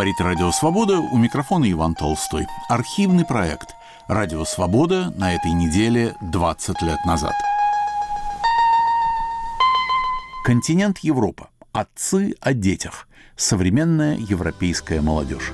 Говорит Радио Свобода, у микрофона Иван Толстой. Архивный проект «Радио Свобода» на этой неделе 20 лет назад. Континент Европа. Отцы о детях. Современная европейская молодежь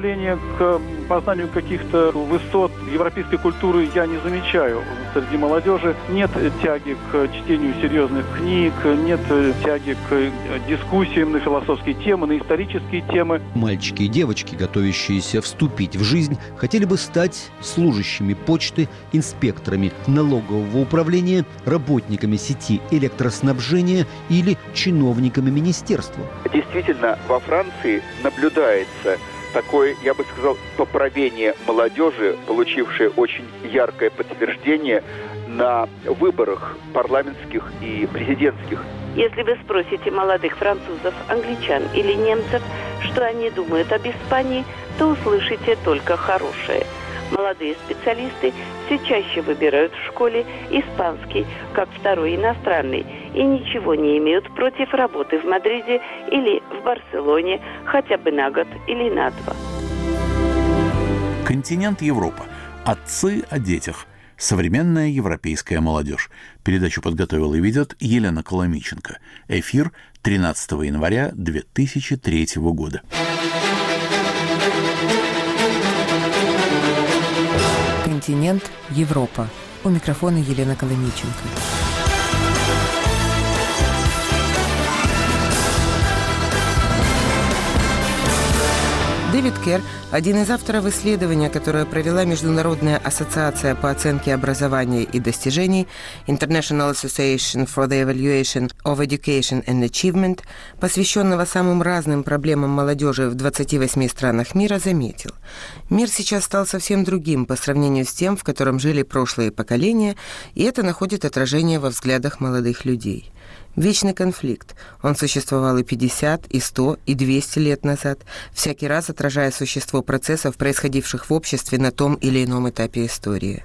стремления к познанию каких-то высот европейской культуры я не замечаю среди молодежи. Нет тяги к чтению серьезных книг, нет тяги к дискуссиям на философские темы, на исторические темы. Мальчики и девочки, готовящиеся вступить в жизнь, хотели бы стать служащими почты, инспекторами налогового управления, работниками сети электроснабжения или чиновниками министерства. Действительно, во Франции наблюдается такое, я бы сказал, поправение молодежи, получившее очень яркое подтверждение на выборах парламентских и президентских. Если вы спросите молодых французов, англичан или немцев, что они думают об Испании, то услышите только хорошее – Молодые специалисты все чаще выбирают в школе испанский как второй иностранный и ничего не имеют против работы в Мадриде или в Барселоне хотя бы на год или на два. Континент Европа. Отцы о детях. Современная европейская молодежь. Передачу подготовила и ведет Елена Коломиченко. Эфир 13 января 2003 года. Континент Европа. У микрофона Елена Коломиченко. Дэвид Керр – один из авторов исследования, которое провела Международная ассоциация по оценке образования и достижений International Association for the Evaluation of Education and Achievement, посвященного самым разным проблемам молодежи в 28 странах мира, заметил. Мир сейчас стал совсем другим по сравнению с тем, в котором жили прошлые поколения, и это находит отражение во взглядах молодых людей – Вечный конфликт. Он существовал и 50, и 100, и 200 лет назад, всякий раз отражая существо процессов, происходивших в обществе на том или ином этапе истории.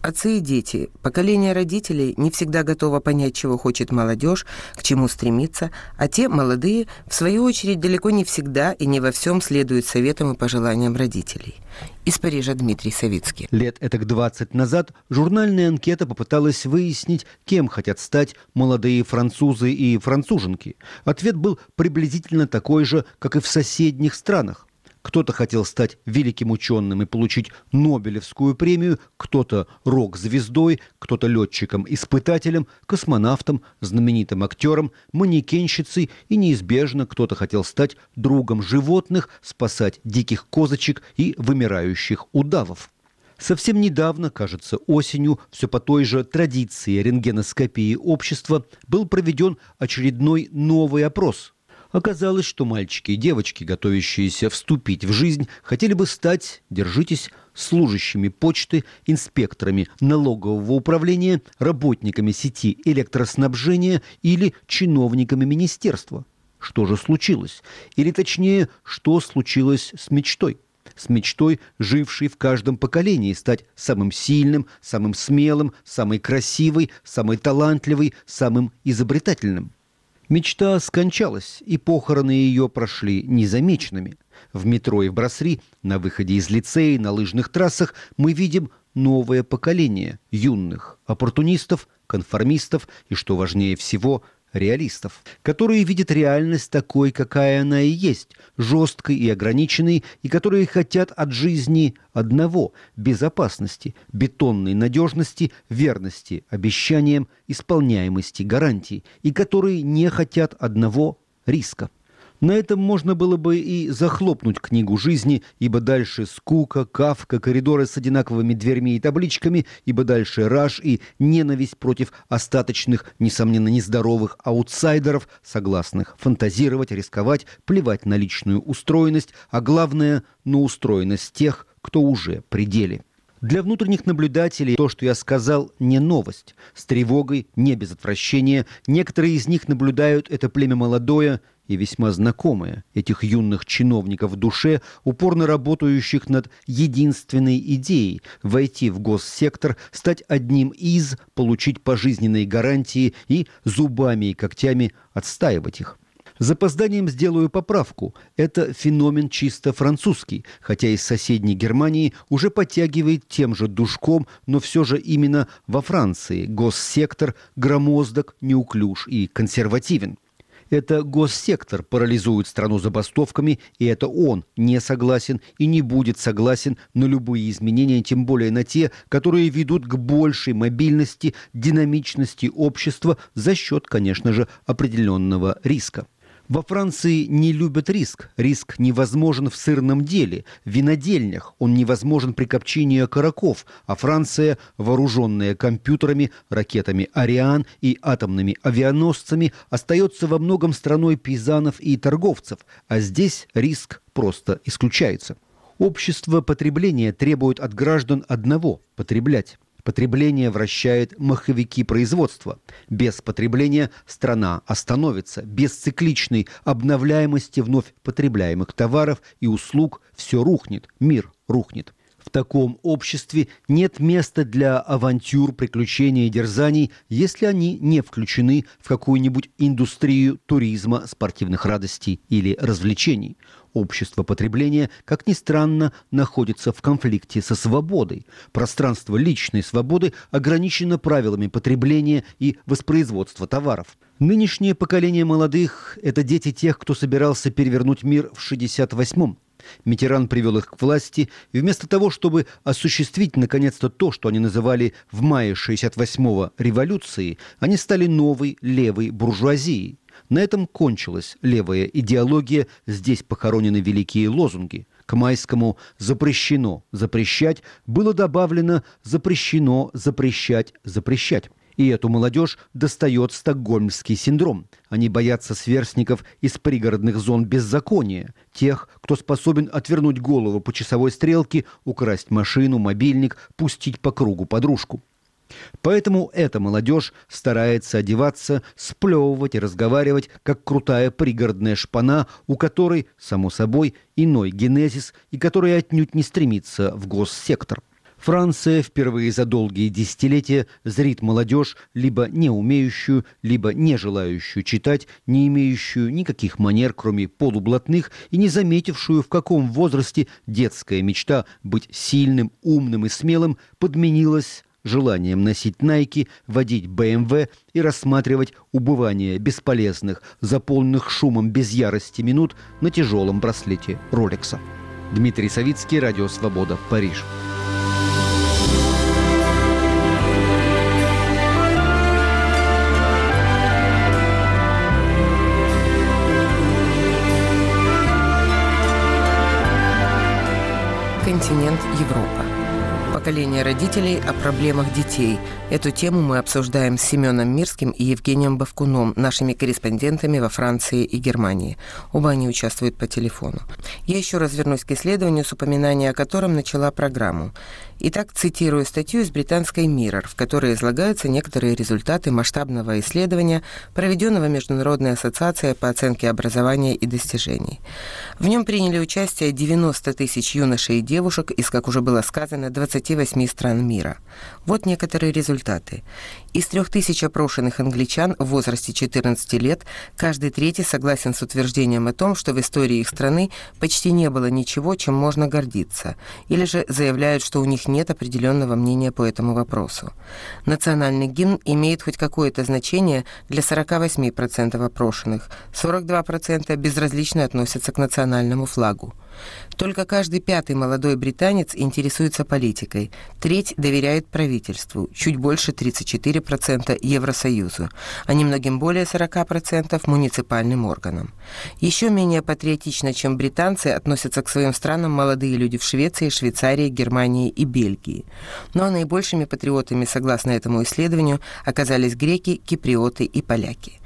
Отцы и дети, поколение родителей не всегда готово понять, чего хочет молодежь, к чему стремиться, а те, молодые, в свою очередь, далеко не всегда и не во всем следуют советам и пожеланиям родителей. Из Парижа Дмитрий Савицкий. Лет этак 20 назад журнальная анкета попыталась выяснить, кем хотят стать молодые французы и француженки. Ответ был приблизительно такой же, как и в соседних странах. Кто-то хотел стать великим ученым и получить Нобелевскую премию, кто-то рок-звездой, кто-то летчиком-испытателем, космонавтом, знаменитым актером, манекенщицей и неизбежно кто-то хотел стать другом животных, спасать диких козочек и вымирающих удавов. Совсем недавно, кажется, осенью, все по той же традиции рентгеноскопии общества, был проведен очередной новый опрос – Оказалось, что мальчики и девочки, готовящиеся вступить в жизнь, хотели бы стать, держитесь, служащими почты, инспекторами налогового управления, работниками сети электроснабжения или чиновниками министерства. Что же случилось? Или точнее, что случилось с мечтой? С мечтой, жившей в каждом поколении, стать самым сильным, самым смелым, самой красивой, самой талантливой, самым изобретательным – Мечта скончалась, и похороны ее прошли незамеченными. В метро и в Брасри, на выходе из лицея, на лыжных трассах мы видим новое поколение юных оппортунистов, конформистов и, что важнее всего, реалистов, которые видят реальность такой, какая она и есть, жесткой и ограниченной, и которые хотят от жизни одного – безопасности, бетонной надежности, верности, обещаниям, исполняемости, гарантий, и которые не хотят одного – риска. На этом можно было бы и захлопнуть книгу жизни, ибо дальше скука, кавка, коридоры с одинаковыми дверьми и табличками, ибо дальше раж и ненависть против остаточных, несомненно, нездоровых аутсайдеров, согласных фантазировать, рисковать, плевать на личную устроенность, а главное – на устроенность тех, кто уже при деле. Для внутренних наблюдателей то, что я сказал, не новость. С тревогой, не без отвращения. Некоторые из них наблюдают это племя молодое и весьма знакомое этих юных чиновников в душе, упорно работающих над единственной идеей – войти в госсектор, стать одним из, получить пожизненные гарантии и зубами и когтями отстаивать их. Запозданием сделаю поправку. Это феномен чисто французский, хотя из соседней Германии уже подтягивает тем же душком, но все же именно во Франции госсектор громоздок, неуклюж и консервативен. Это госсектор парализует страну забастовками, и это он не согласен и не будет согласен на любые изменения, тем более на те, которые ведут к большей мобильности, динамичности общества за счет, конечно же, определенного риска. Во Франции не любят риск. Риск невозможен в сырном деле, в винодельнях. Он невозможен при копчении окороков. А Франция, вооруженная компьютерами, ракетами «Ариан» и атомными авианосцами, остается во многом страной пейзанов и торговцев. А здесь риск просто исключается. Общество потребления требует от граждан одного – потреблять. Потребление вращает маховики производства. Без потребления страна остановится. Без цикличной обновляемости вновь потребляемых товаров и услуг все рухнет, мир рухнет. В таком обществе нет места для авантюр, приключений и дерзаний, если они не включены в какую-нибудь индустрию туризма, спортивных радостей или развлечений. Общество потребления, как ни странно, находится в конфликте со свободой. Пространство личной свободы ограничено правилами потребления и воспроизводства товаров. Нынешнее поколение молодых – это дети тех, кто собирался перевернуть мир в 68-м. Митеран привел их к власти, и вместо того, чтобы осуществить наконец-то то, что они называли в мае 68-го революцией, они стали новой левой буржуазией. На этом кончилась левая идеология, здесь похоронены великие лозунги. К майскому «запрещено запрещать» было добавлено «запрещено запрещать запрещать». И эту молодежь достает стокгольмский синдром. Они боятся сверстников из пригородных зон беззакония, тех, кто способен отвернуть голову по часовой стрелке, украсть машину, мобильник, пустить по кругу подружку. Поэтому эта молодежь старается одеваться, сплевывать и разговаривать, как крутая пригородная шпана, у которой, само собой, иной генезис и которая отнюдь не стремится в госсектор. Франция впервые за долгие десятилетия зрит молодежь, либо не умеющую, либо не желающую читать, не имеющую никаких манер, кроме полублатных, и не заметившую, в каком возрасте детская мечта быть сильным, умным и смелым подменилась желанием носить найки, водить БМВ и рассматривать убывание бесполезных, заполненных шумом без ярости минут на тяжелом браслете Ролекса. Дмитрий Савицкий, Радио Свобода, Париж. Континент Европа поколения родителей о проблемах детей. Эту тему мы обсуждаем с Семеном Мирским и Евгением Бавкуном, нашими корреспондентами во Франции и Германии. Оба они участвуют по телефону. Я еще раз вернусь к исследованию, с упоминания о котором начала программу. Итак, цитирую статью из британской Mirror, в которой излагаются некоторые результаты масштабного исследования, проведенного Международной ассоциацией по оценке образования и достижений. В нем приняли участие 90 тысяч юношей и девушек из, как уже было сказано, 28 стран мира. Вот некоторые результаты. Из 3000 опрошенных англичан в возрасте 14 лет каждый третий согласен с утверждением о том, что в истории их страны почти не было ничего, чем можно гордиться, или же заявляют, что у них нет определенного мнения по этому вопросу. Национальный гимн имеет хоть какое-то значение для 48% опрошенных, 42% безразлично относятся к национальному флагу. Только каждый пятый молодой британец интересуется политикой, треть доверяет правительству, чуть больше 34% Евросоюзу, а немногим более 40% муниципальным органам. Еще менее патриотично, чем британцы, относятся к своим странам молодые люди в Швеции, Швейцарии, Германии и Бельгии. Но наибольшими патриотами, согласно этому исследованию, оказались греки, киприоты и поляки.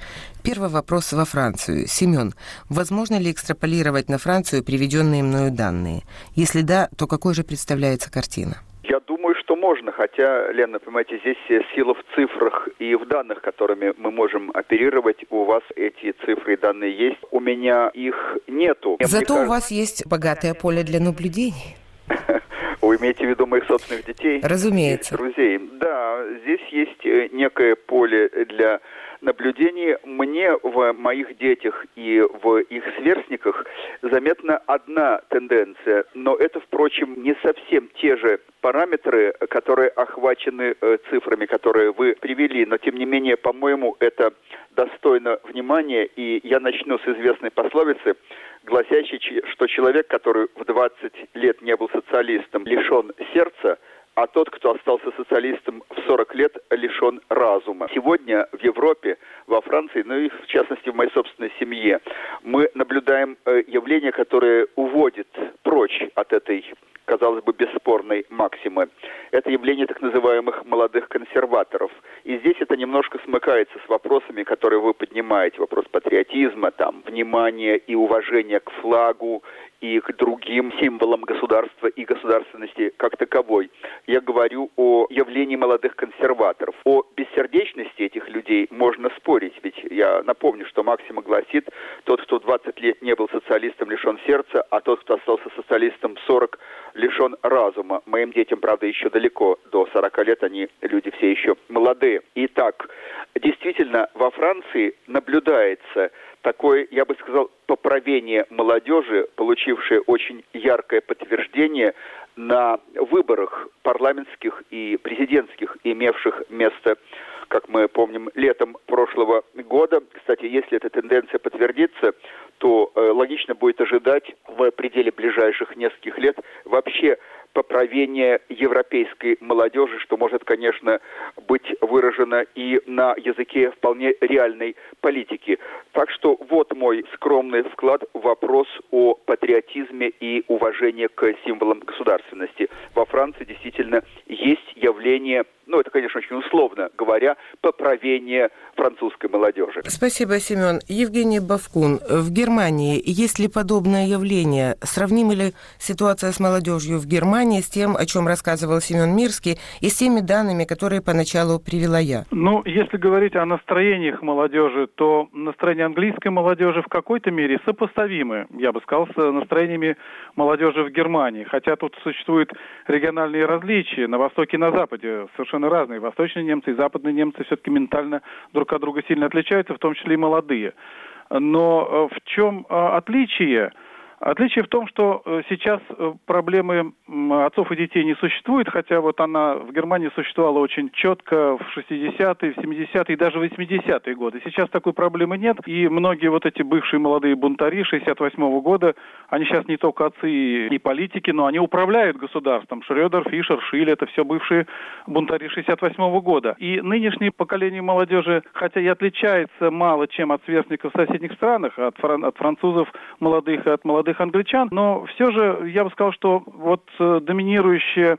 Первый вопрос во Францию. Семен, возможно ли экстраполировать на Францию приведенные мною данные? Если да, то какой же представляется картина? Я думаю, что можно, хотя, Лена, понимаете, здесь сила в цифрах и в данных, которыми мы можем оперировать. У вас эти цифры и данные есть, у меня их нету. Зато кажется... у вас есть богатое поле для наблюдений. Вы имеете в виду моих собственных детей? Разумеется. Друзей. Да, здесь есть э, некое поле для наблюдений мне в моих детях и в их сверстниках заметна одна тенденция, но это, впрочем, не совсем те же параметры, которые охвачены э, цифрами, которые вы привели, но тем не менее, по-моему, это достойно внимания, и я начну с известной пословицы, гласящей, что человек, который в 20 лет не был социалистом, лишен сердца – а тот, кто остался социалистом в 40 лет, лишен разума. Сегодня в Европе, во Франции, ну и в частности в моей собственной семье, мы наблюдаем э, явление, которое уводит прочь от этой казалось бы, бесспорной максимы. Это явление так называемых молодых консерваторов. И здесь это немножко смыкается с вопросами, которые вы поднимаете. Вопрос патриотизма, там, внимания и уважения к флагу и к другим символам государства и государственности как таковой. Я говорю о явлении молодых консерваторов. О бессердечности этих людей можно спорить, ведь я напомню, что Максима гласит, тот, кто 20 лет не был социалистом, лишен сердца, а тот, кто остался социалистом 40, лишен разума. Моим детям, правда, еще далеко до 40 лет, они люди все еще молодые. Итак, действительно, во Франции наблюдается такое, я бы сказал, поправение молодежи, получившее очень яркое подтверждение на выборах парламентских и президентских, имевших место, как мы помним, летом прошлого года. Кстати, если эта тенденция подтвердится, то э, логично будет ожидать в пределе ближайших нескольких лет вообще поправение европейской молодежи, что может, конечно, быть выражено и на языке вполне реальной политики. Так что вот мой скромный вклад в вопрос о патриотизме и уважении к символам государственности. Во Франции действительно есть явление ну, это, конечно, очень условно говоря, поправение французской молодежи. Спасибо, Семен. Евгений Бавкун, в Германии есть ли подобное явление? Сравнима ли ситуация с молодежью в Германии с тем, о чем рассказывал Семен Мирский, и с теми данными, которые поначалу привела я? Ну, если говорить о настроениях молодежи, то настроение английской молодежи в какой-то мере сопоставимы, я бы сказал, с настроениями молодежи в Германии. Хотя тут существуют региональные различия на Востоке и на Западе, совершенно совершенно разные. Восточные немцы и западные немцы все-таки ментально друг от друга сильно отличаются, в том числе и молодые. Но э, в чем э, отличие? Отличие в том, что э, сейчас э, проблемы отцов и детей не существует, хотя вот она в Германии существовала очень четко в 60-е, в 70-е и даже 80-е годы. Сейчас такой проблемы нет, и многие вот эти бывшие молодые бунтари 68-го года, они сейчас не только отцы и политики, но они управляют государством. Шредер, Фишер, Шиль, это все бывшие бунтари 68-го года. И нынешнее поколение молодежи, хотя и отличается мало чем от сверстников в соседних странах, от, фран- от французов молодых и от молодых молодых англичан, но все же я бы сказал, что вот э, доминирующая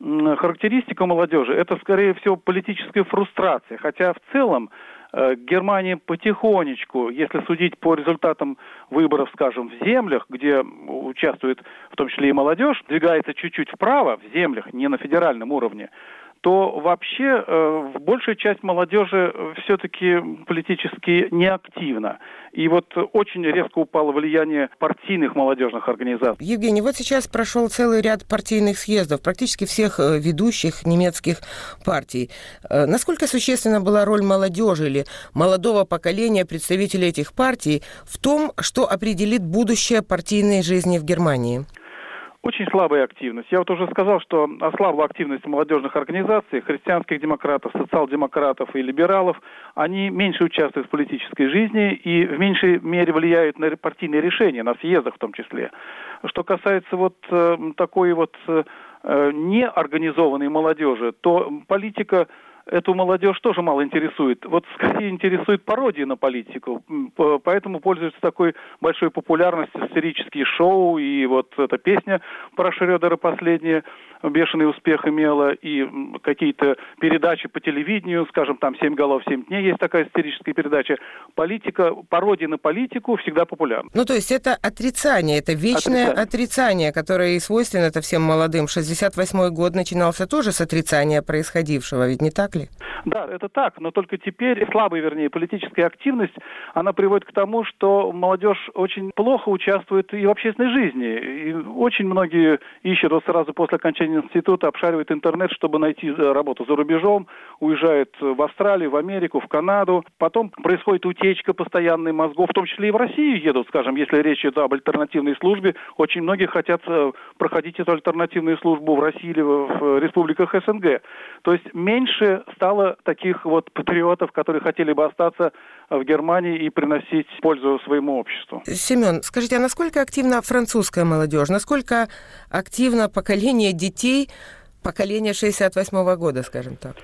характеристика молодежи это, скорее всего, политическая фрустрация. Хотя в целом э, Германия потихонечку, если судить по результатам выборов, скажем, в землях, где участвует в том числе и молодежь, двигается чуть-чуть вправо, в землях, не на федеральном уровне, то вообще э, большая часть молодежи э, все-таки политически неактивна. И вот очень резко упало влияние партийных молодежных организаций. Евгений, вот сейчас прошел целый ряд партийных съездов, практически всех э, ведущих немецких партий. Э, насколько существенна была роль молодежи или молодого поколения представителей этих партий в том, что определит будущее партийной жизни в Германии? Очень слабая активность. Я вот уже сказал, что ослабла активность молодежных организаций, христианских демократов, социал-демократов и либералов. Они меньше участвуют в политической жизни и в меньшей мере влияют на партийные решения, на съездах в том числе. Что касается вот э, такой вот э, неорганизованной молодежи, то политика эту молодежь тоже мало интересует. Вот скорее интересует пародии на политику. Поэтому пользуются такой большой популярностью сатирические шоу и вот эта песня про Шредера последняя бешеный успех имела, и какие-то передачи по телевидению, скажем, там «Семь голов, семь дней» есть такая историческая передача. Политика, пародия на политику всегда популярна. Ну, то есть это отрицание, это вечное отрицание, отрицание которое и свойственно это всем молодым. 68-й год начинался тоже с отрицания происходившего, ведь не так ли? Да, это так, но только теперь слабая, вернее, политическая активность, она приводит к тому, что молодежь очень плохо участвует и в общественной жизни. И очень многие ищут вот сразу после окончания пединститута обшаривает интернет, чтобы найти э, работу за рубежом, уезжает в Австралию, в Америку, в Канаду. Потом происходит утечка постоянной мозгов, в том числе и в Россию едут, скажем, если речь идет об альтернативной службе. Очень многие хотят э, проходить эту альтернативную службу в России или в республиках СНГ. То есть меньше стало таких вот патриотов, которые хотели бы остаться в Германии и приносить пользу своему обществу. Семен, скажите, а насколько активна французская молодежь? Насколько активно поколение детей поколения 68 -го года, скажем так?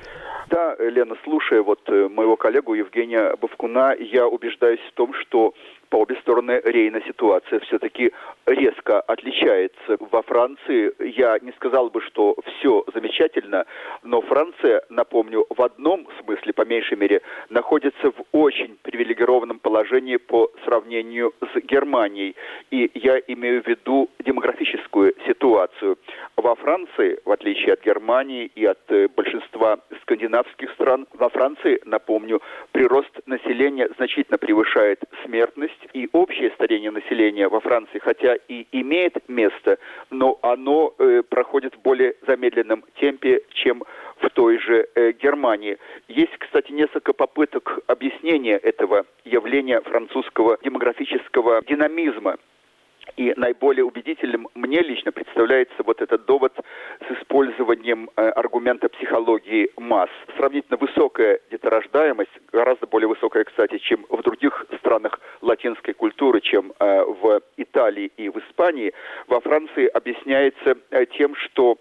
Да, Лена, слушая вот э, моего коллегу Евгения Бавкуна, я убеждаюсь в том, что по обе стороны Рейна ситуация все-таки резко отличается. Во Франции я не сказал бы, что все замечательно, но Франция, напомню, в одном смысле, по меньшей мере, находится в очень привилегированном положении по сравнению с Германией. И я имею в виду демографическую ситуацию. Во Франции, в отличие от Германии и от э, большинства скандинавских стран, во Франции, напомню, прирост населения значительно превышает смертность, и общее старение населения во Франции, хотя и имеет место, но оно э, проходит в более замедленном темпе, чем в той же э, Германии. Есть, кстати, несколько попыток объяснения этого явления французского демографического динамизма. И наиболее убедительным мне лично представляется вот этот довод с использованием э, аргумента психологии масс. Сравнительно высокая деторождаемость, гораздо более высокая, кстати, чем в других странах латинской культуры, чем э, в Италии и в Испании, во Франции объясняется э, тем, что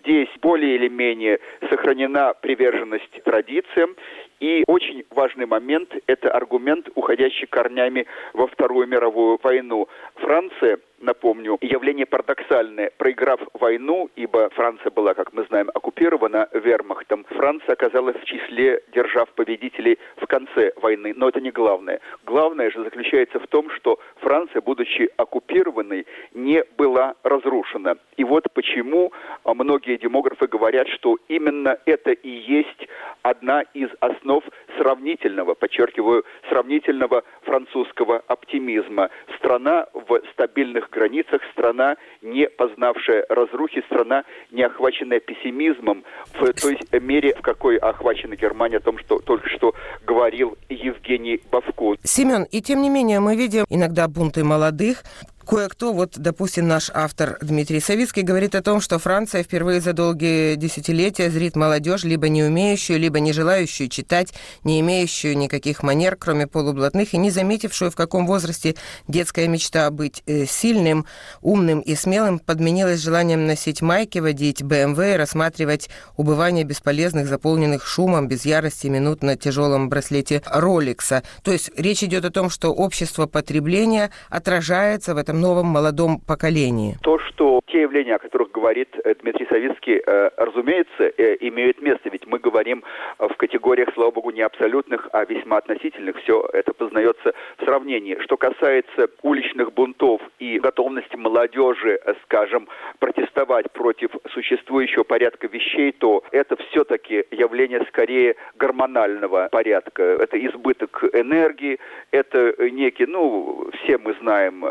здесь более или менее сохранена приверженность традициям и очень важный момент – это аргумент, уходящий корнями во Вторую мировую войну. Франция напомню, явление парадоксальное. Проиграв войну, ибо Франция была, как мы знаем, оккупирована вермахтом, Франция оказалась в числе держав-победителей в конце войны. Но это не главное. Главное же заключается в том, что Франция, будучи оккупированной, не была разрушена. И вот почему многие демографы говорят, что именно это и есть одна из основ сравнительного, подчеркиваю, сравнительного французского оптимизма. Страна в стабильных границах, страна, не познавшая разрухи, страна, не охваченная пессимизмом в той мере, в какой охвачена Германия, о том, что только что говорил Евгений Бавко. Семен, и тем не менее мы видим иногда бунты молодых, Кое-кто, вот, допустим, наш автор Дмитрий Савицкий говорит о том, что Франция впервые за долгие десятилетия зрит молодежь, либо не умеющую, либо не желающую читать, не имеющую никаких манер, кроме полублатных, и не заметившую, в каком возрасте детская мечта быть э, сильным, умным и смелым подменилась желанием носить майки, водить БМВ и рассматривать убывание бесполезных, заполненных шумом, без ярости минут на тяжелом браслете Роликса. То есть речь идет о том, что общество потребления отражается в этом этом новом молодом поколении? То, что те явления, о которых говорит э, Дмитрий Савицкий, э, разумеется, э, имеют место. Ведь мы говорим в категориях, слава богу, не абсолютных, а весьма относительных. Все это познается в сравнении. Что касается уличных бунтов и готовности молодежи, скажем, протестовать против существующего порядка вещей, то это все-таки явление скорее гормонального порядка. Это избыток энергии, это некий, ну, все мы знаем,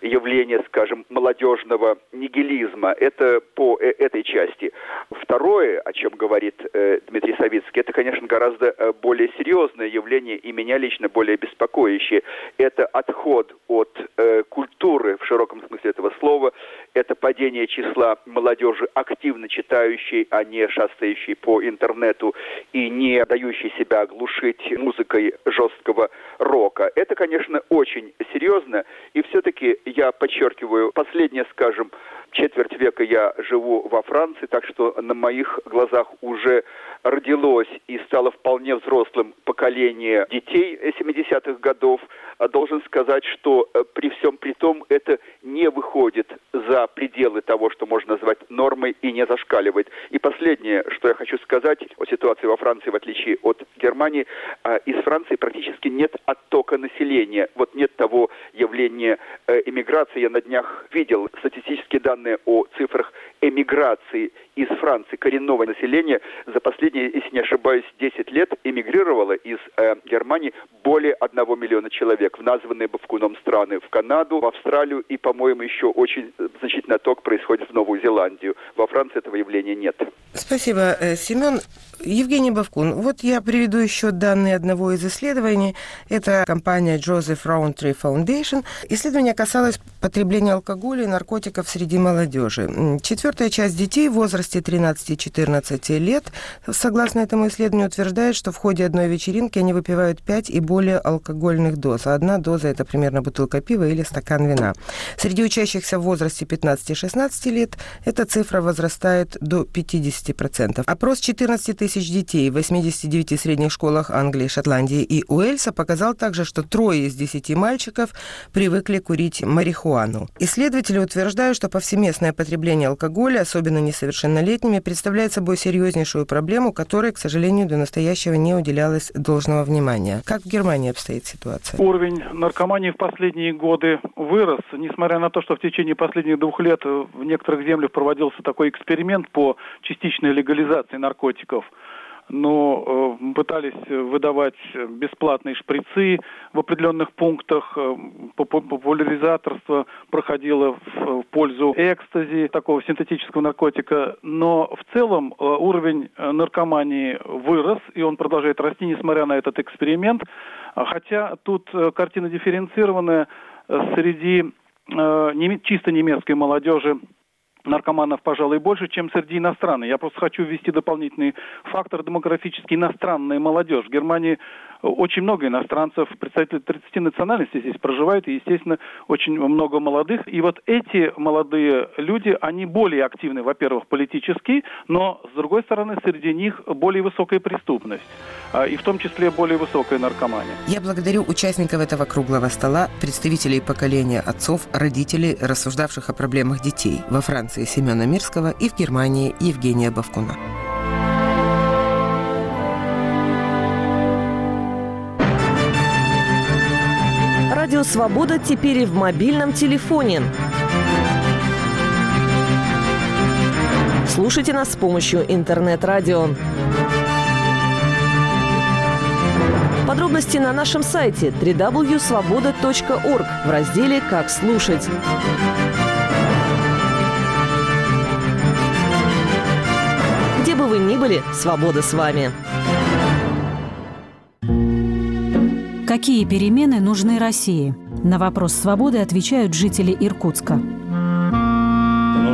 явление, скажем, молодежного нигилизма. Это по э, этой части. Второе, о чем говорит э, Дмитрий Савицкий, это, конечно, гораздо э, более серьезное явление и меня лично более беспокоящее. Это отход от культуры в широком смысле этого слова, это падение числа молодежи, активно читающей, а не шастающей по интернету и не дающей себя оглушить музыкой жесткого рока. Это, конечно, очень серьезно, и все-таки я подчеркиваю, последнее, скажем, четверть века я живу во Франции, так что на моих глазах уже родилось и стало вполне взрослым поколение детей 70-х годов. Должен сказать, что э, при всем при том это не выходит за пределы того, что можно назвать нормой и не зашкаливает. И последнее, что я хочу сказать о ситуации во Франции, в отличие от Германии, а, из Франции практически нет оттока населения. Вот нет того явления эмиграции. Я на днях видел статистические данные о цифрах эмиграции из Франции коренного населения за последние, если не ошибаюсь, 10 лет эмигрировало из э, Германии более 1 миллиона человек в названные Бавкуном страны. В Канаду, в Австралию и, по-моему, еще очень значительный отток происходит в Новую Зеландию. Во Франции этого явления нет. Спасибо, э, Семен. Евгений Бавкун, вот я приведу еще данные одного из исследований. Это компания Joseph Rowntree Foundation. Исследование касалось потребления алкоголя и наркотиков среди молодежи. Четвертая часть детей в возрасте 13-14 лет, согласно этому исследованию, утверждает, что в ходе одной вечеринки они выпивают 5 и более алкогольных доз. А одна доза – это примерно бутылка пива или стакан вина. Среди учащихся в возрасте 15-16 лет эта цифра возрастает до 50%. Опрос 14 тысяч детей в 89 средних школах Англии, Шотландии и Уэльса показал также, что трое из 10 мальчиков привыкли курить марихуану. Исследователи утверждают, что повсеместное потребление алкоголя, особенно несовершеннолетними, представляет собой серьезнейшую проблему, которой, к сожалению, до настоящего не уделялось должного внимания. Как в Германии обстоит ситуация? Уровень наркомании в последние годы вырос, несмотря на то, что в течение последних двух лет в некоторых землях проводился такой эксперимент по частичной легализации наркотиков – но э, пытались выдавать бесплатные шприцы в определенных пунктах. Э, популяризаторство проходило в пользу экстази, такого синтетического наркотика. Но в целом э, уровень наркомании вырос, и он продолжает расти, несмотря на этот эксперимент. Хотя тут картина дифференцированная среди чисто немецкой молодежи наркоманов, пожалуй, больше, чем среди иностранных. Я просто хочу ввести дополнительный фактор демографически иностранная молодежь. В Германии очень много иностранцев, представители 30 национальностей здесь проживают, и, естественно, очень много молодых. И вот эти молодые люди, они более активны, во-первых, политически, но, с другой стороны, среди них более высокая преступность, а, и в том числе более высокая наркомания. Я благодарю участников этого круглого стола, представителей поколения отцов, родителей, рассуждавших о проблемах детей во Франции Семена Мирского и в Германии Евгения Бавкуна. Радио «Свобода» теперь и в мобильном телефоне. Слушайте нас с помощью интернет-радио. Подробности на нашем сайте www.svoboda.org в разделе «Как слушать». Были, свобода с вами. Какие перемены нужны России? На вопрос свободы отвечают жители Иркутска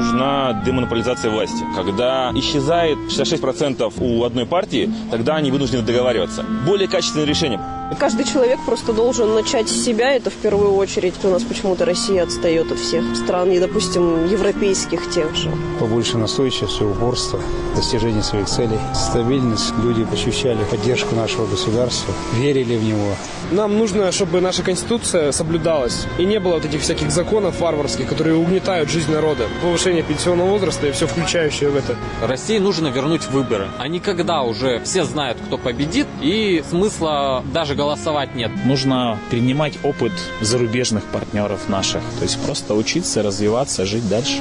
нужна демонополизация власти. Когда исчезает 66% у одной партии, тогда они вынуждены договариваться. Более качественное решение. Каждый человек просто должен начать с себя, это в первую очередь. У нас почему-то Россия отстает от всех стран, и, допустим, европейских тех же. Побольше настойчивости, упорства, достижения своих целей, стабильность. Люди ощущали поддержку нашего государства, верили в него. Нам нужно, чтобы наша Конституция соблюдалась, и не было вот этих всяких законов варварских, которые угнетают жизнь народа. Повышение пенсионного возраста и все включающее в это. России нужно вернуть выборы. А не когда уже все знают, кто победит, и смысла даже голосовать нет. Нужно принимать опыт зарубежных партнеров наших. То есть просто учиться, развиваться, жить дальше.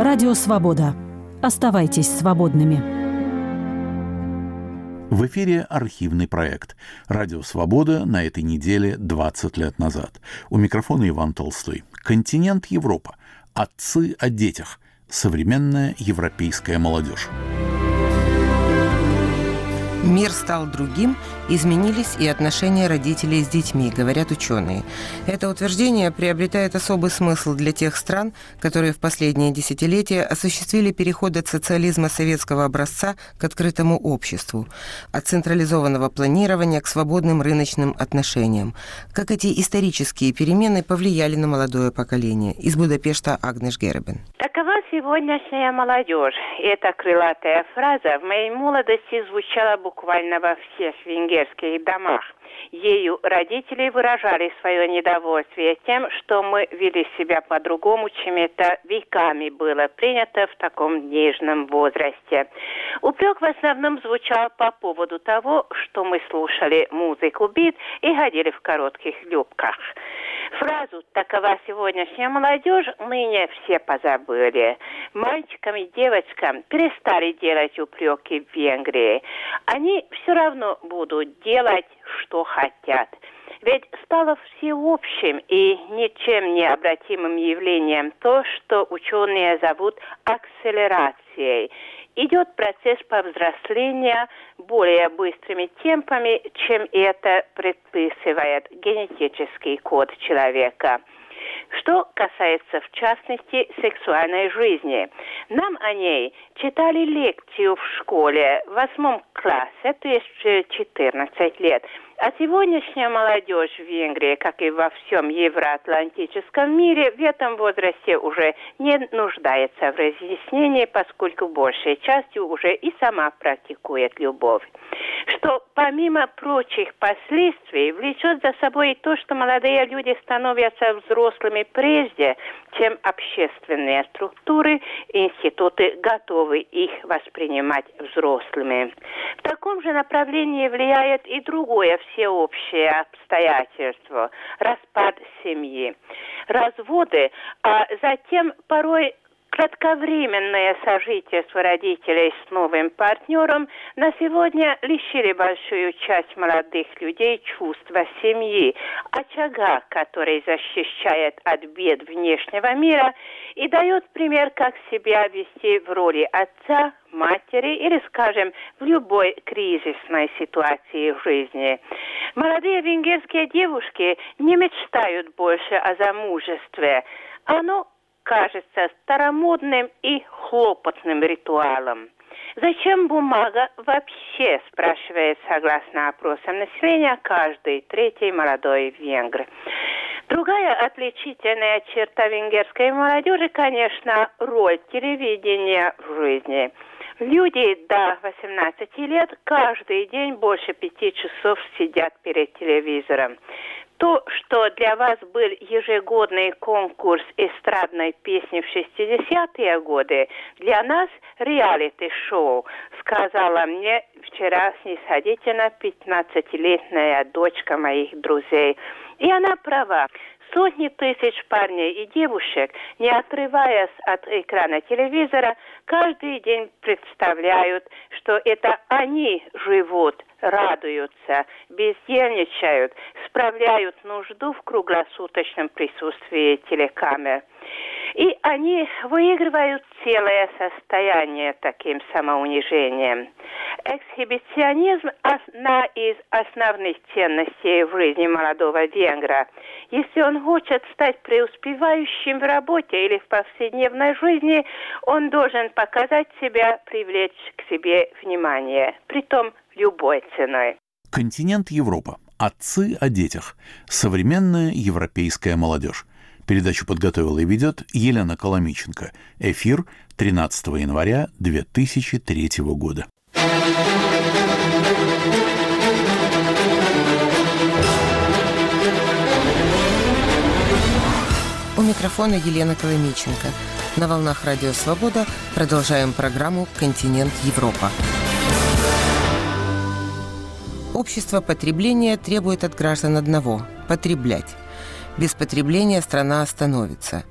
Радио «Свобода». Оставайтесь свободными. В эфире архивный проект «Радио Свобода» на этой неделе 20 лет назад. У микрофона Иван Толстой. Континент Европа. Отцы о детях. Современная европейская молодежь. Мир стал другим, изменились и отношения родителей с детьми, говорят ученые. Это утверждение приобретает особый смысл для тех стран, которые в последние десятилетия осуществили переход от социализма советского образца к открытому обществу, от централизованного планирования к свободным рыночным отношениям. Как эти исторические перемены повлияли на молодое поколение? Из Будапешта Агнеш Гербен. Такова сегодняшняя молодежь. Эта крылатая фраза в моей молодости звучала буквально во всех венгерских домах. Ею родители выражали свое недовольствие тем, что мы вели себя по-другому, чем это веками было принято в таком нежном возрасте. Упрек в основном звучал по поводу того, что мы слушали музыку бит и ходили в коротких юбках. Фразу «такова сегодняшняя молодежь» ныне все позабыли. Мальчикам и девочкам перестали делать упреки в Венгрии. Они все равно будут делать, что хотят. Ведь стало всеобщим и ничем не обратимым явлением то, что ученые зовут акселерацией идет процесс повзросления более быстрыми темпами, чем это предписывает генетический код человека. Что касается, в частности, сексуальной жизни. Нам о ней читали лекцию в школе в восьмом классе, то есть 14 лет – а сегодняшняя молодежь в Венгрии, как и во всем евроатлантическом мире, в этом возрасте уже не нуждается в разъяснении, поскольку большей частью уже и сама практикует любовь. Что помимо прочих последствий влечет за собой и то, что молодые люди становятся взрослыми прежде, чем общественные структуры и институты готовы их воспринимать взрослыми. В таком же направлении влияет и другое всеобщее обстоятельство – распад семьи. Разводы, а затем порой Кратковременное сожительство родителей с новым партнером на сегодня лишили большую часть молодых людей чувства семьи, очага, который защищает от бед внешнего мира и дает пример, как себя вести в роли отца, матери или, скажем, в любой кризисной ситуации в жизни. Молодые венгерские девушки не мечтают больше о замужестве. Оно кажется старомодным и хлопотным ритуалом. Зачем бумага вообще, спрашивает согласно опросам населения каждый третий молодой венгр. Другая отличительная черта венгерской молодежи, конечно, роль телевидения в жизни. Люди до 18 лет каждый день больше пяти часов сидят перед телевизором. То, что для вас был ежегодный конкурс эстрадной песни в 60-е годы, для нас реалити-шоу, сказала мне вчера снисходительно 15-летняя дочка моих друзей. И она права. Сотни тысяч парней и девушек, не отрываясь от экрана телевизора, каждый день представляют, что это они живут, радуются, бездельничают, справляют нужду в круглосуточном присутствии телекамер. И они выигрывают целое состояние таким самоунижением. Эксхибиционизм – одна из основных ценностей в жизни молодого венгра. Если он хочет стать преуспевающим в работе или в повседневной жизни, он должен показать себя, привлечь к себе внимание, притом любой ценой. Континент Европа. Отцы о детях. Современная европейская молодежь. Передачу подготовила и ведет Елена Коломиченко. Эфир 13 января 2003 года. У микрофона Елена Коломиченко. На волнах Радио Свобода продолжаем программу «Континент Европа». Общество потребления требует от граждан одного – потреблять. Без потребления страна остановится.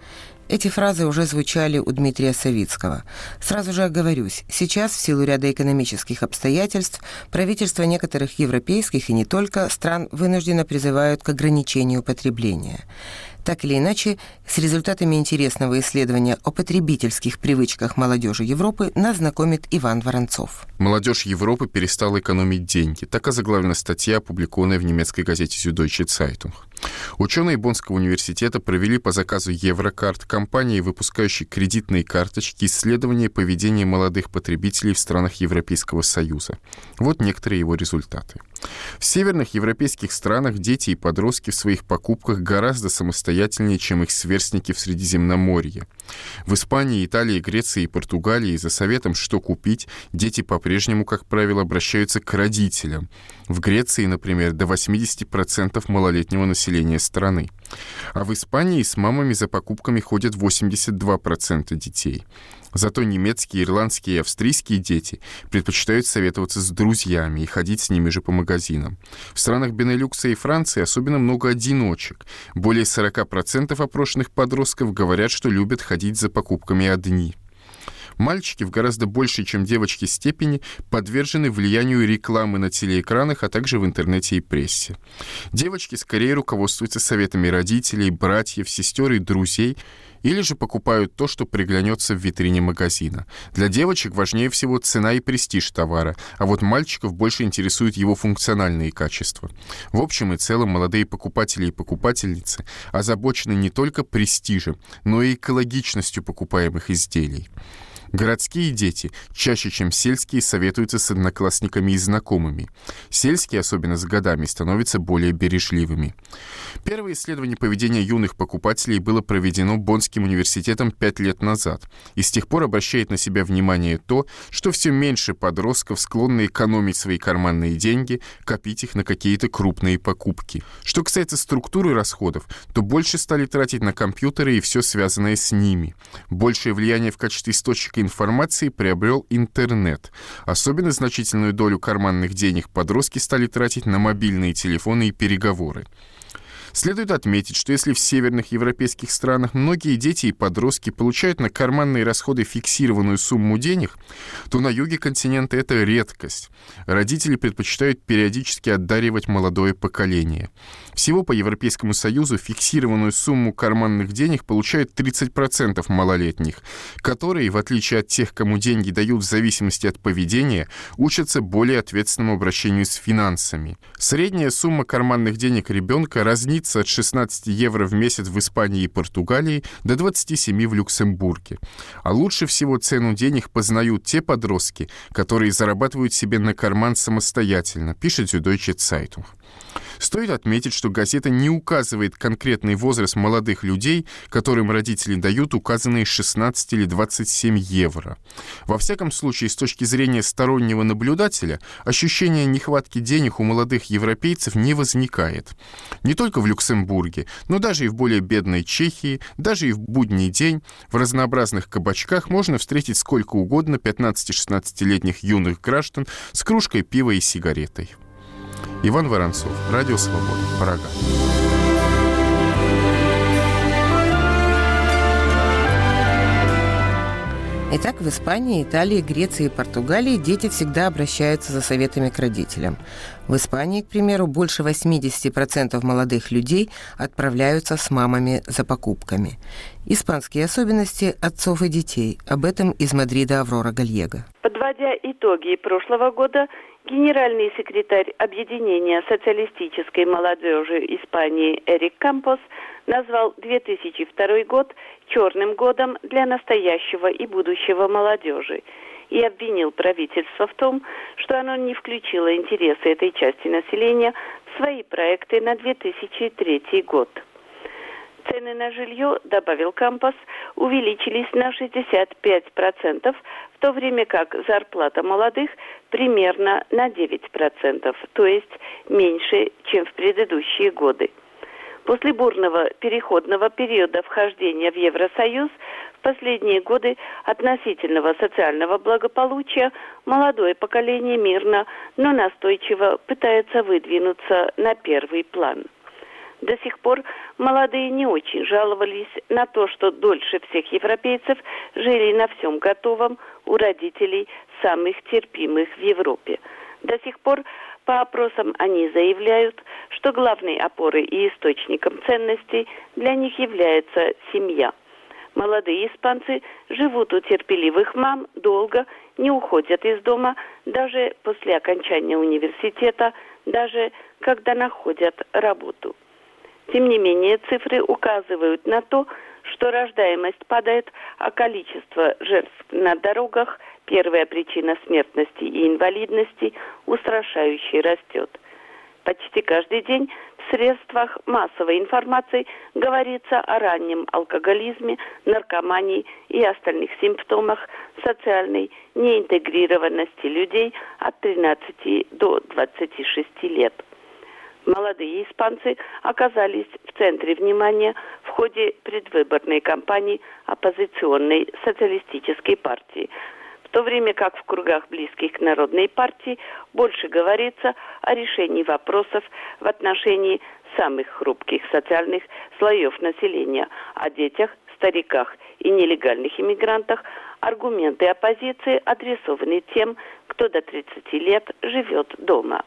Эти фразы уже звучали у Дмитрия Савицкого. Сразу же оговорюсь, сейчас в силу ряда экономических обстоятельств правительства некоторых европейских и не только стран вынужденно призывают к ограничению потребления. Так или иначе, с результатами интересного исследования о потребительских привычках молодежи Европы нас знакомит Иван Воронцов. Молодежь Европы перестала экономить деньги. Так озаглавлена статья, опубликованная в немецкой газете «Süddeutsche Zeitung». Ученые Боннского университета провели по заказу Еврокарт, компании, выпускающей кредитные карточки, исследование поведения молодых потребителей в странах Европейского Союза. Вот некоторые его результаты. В северных европейских странах дети и подростки в своих покупках гораздо самостоятельнее, чем их сверстники в Средиземноморье. В Испании, Италии, Греции и Португалии за советом, что купить, дети по-прежнему, как правило, обращаются к родителям. В Греции, например, до 80% малолетнего населения страны. А в Испании с мамами за покупками ходят 82% детей. Зато немецкие, ирландские и австрийские дети предпочитают советоваться с друзьями и ходить с ними же по магазинам. В странах Бенелюкса и Франции особенно много одиночек. Более 40% опрошенных подростков говорят, что любят ходить за покупками одни. Мальчики в гораздо большей, чем девочки, степени подвержены влиянию рекламы на телеэкранах, а также в интернете и прессе. Девочки скорее руководствуются советами родителей, братьев, сестер и друзей, или же покупают то, что приглянется в витрине магазина. Для девочек важнее всего цена и престиж товара, а вот мальчиков больше интересуют его функциональные качества. В общем и целом молодые покупатели и покупательницы озабочены не только престижем, но и экологичностью покупаемых изделий. Городские дети чаще, чем сельские, советуются с одноклассниками и знакомыми. Сельские, особенно с годами, становятся более бережливыми. Первое исследование поведения юных покупателей было проведено Боннским университетом пять лет назад, и с тех пор обращает на себя внимание то, что все меньше подростков склонны экономить свои карманные деньги, копить их на какие-то крупные покупки. Что касается структуры расходов, то больше стали тратить на компьютеры и все связанное с ними. Большее влияние в качестве источника информации приобрел интернет. Особенно значительную долю карманных денег подростки стали тратить на мобильные телефоны и переговоры. Следует отметить, что если в северных европейских странах многие дети и подростки получают на карманные расходы фиксированную сумму денег, то на юге континента это редкость. Родители предпочитают периодически отдаривать молодое поколение. Всего по Европейскому Союзу фиксированную сумму карманных денег получают 30% малолетних, которые, в отличие от тех, кому деньги дают в зависимости от поведения, учатся более ответственному обращению с финансами. Средняя сумма карманных денег ребенка разнится длится от 16 евро в месяц в Испании и Португалии до 27 в Люксембурге. А лучше всего цену денег познают те подростки, которые зарабатывают себе на карман самостоятельно, пишет Süddeutsche Zeitung. Стоит отметить, что газета не указывает конкретный возраст молодых людей, которым родители дают указанные 16 или 27 евро. Во всяком случае, с точки зрения стороннего наблюдателя, ощущение нехватки денег у молодых европейцев не возникает. Не только в Люксембурге, но даже и в более бедной Чехии, даже и в будний день в разнообразных кабачках можно встретить сколько угодно 15-16-летних юных граждан с кружкой пива и сигаретой. Иван Воронцов, Радио Свобода, Парага. Итак, в Испании, Италии, Греции и Португалии дети всегда обращаются за советами к родителям. В Испании, к примеру, больше 80% молодых людей отправляются с мамами за покупками. Испанские особенности отцов и детей. Об этом из Мадрида Аврора Гальего. Подводя итоги прошлого года, генеральный секретарь Объединения социалистической молодежи Испании Эрик Кампос назвал 2002 год черным годом для настоящего и будущего молодежи и обвинил правительство в том, что оно не включило интересы этой части населения в свои проекты на 2003 год. Цены на жилье, добавил Кампас, увеличились на 65%, в то время как зарплата молодых примерно на 9%, то есть меньше, чем в предыдущие годы. После бурного переходного периода вхождения в Евросоюз в последние годы относительного социального благополучия молодое поколение мирно, но настойчиво пытается выдвинуться на первый план. До сих пор молодые не очень жаловались на то, что дольше всех европейцев жили на всем готовом у родителей самых терпимых в Европе. До сих пор по опросам они заявляют, что главной опорой и источником ценностей для них является семья. Молодые испанцы живут у терпеливых мам долго, не уходят из дома даже после окончания университета, даже когда находят работу. Тем не менее, цифры указывают на то, что рождаемость падает, а количество жертв на дорогах, первая причина смертности и инвалидности, устрашающе растет. Почти каждый день в средствах массовой информации говорится о раннем алкоголизме, наркомании и остальных симптомах социальной неинтегрированности людей от 13 до 26 лет. Молодые испанцы оказались в центре внимания в ходе предвыборной кампании оппозиционной социалистической партии, в то время как в кругах близких к Народной партии больше говорится о решении вопросов в отношении самых хрупких социальных слоев населения, о детях, стариках и нелегальных иммигрантах, аргументы оппозиции адресованы тем, кто до 30 лет живет дома.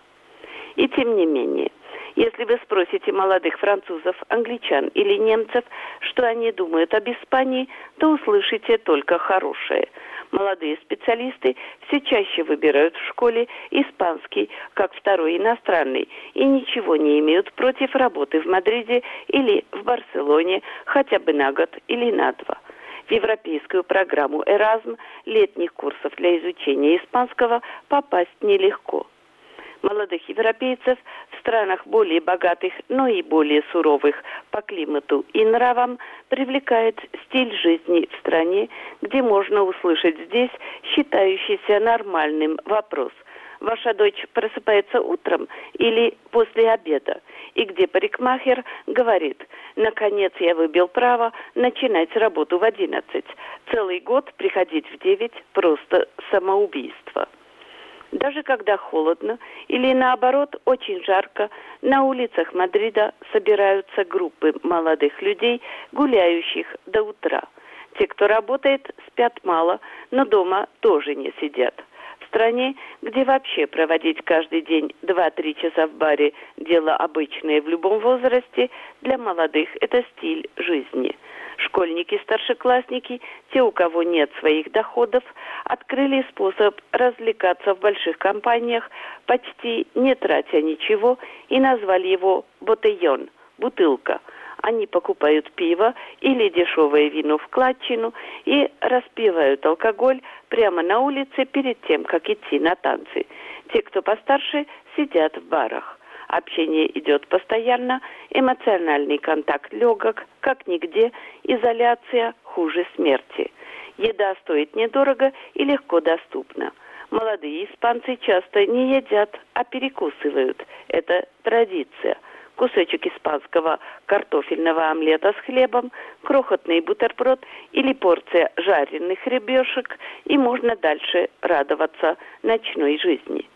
И тем не менее, если вы спросите молодых французов, англичан или немцев, что они думают об Испании, то услышите только хорошее. Молодые специалисты все чаще выбирают в школе испанский как второй иностранный и ничего не имеют против работы в Мадриде или в Барселоне хотя бы на год или на два в европейскую программу «Эразм» летних курсов для изучения испанского попасть нелегко молодых европейцев в странах более богатых, но и более суровых по климату и нравам привлекает стиль жизни в стране, где можно услышать здесь считающийся нормальным вопрос – ваша дочь просыпается утром или после обеда, и где парикмахер говорит, наконец я выбил право начинать работу в одиннадцать, целый год приходить в девять – просто самоубийство. Даже когда холодно или наоборот очень жарко, на улицах Мадрида собираются группы молодых людей, гуляющих до утра. Те, кто работает, спят мало, но дома тоже не сидят. В стране, где вообще проводить каждый день 2-3 часа в баре – дело обычное в любом возрасте, для молодых это стиль жизни – Школьники, старшеклассники, те, у кого нет своих доходов, открыли способ развлекаться в больших компаниях, почти не тратя ничего, и назвали его «ботейон» – «бутылка». Они покупают пиво или дешевое вино в кладчину и распивают алкоголь прямо на улице перед тем, как идти на танцы. Те, кто постарше, сидят в барах. Общение идет постоянно, эмоциональный контакт легок, как нигде, изоляция хуже смерти. Еда стоит недорого и легко доступна. Молодые испанцы часто не едят, а перекусывают. Это традиция. Кусочек испанского картофельного омлета с хлебом, крохотный бутерброд или порция жареных ребешек, и можно дальше радоваться ночной жизни.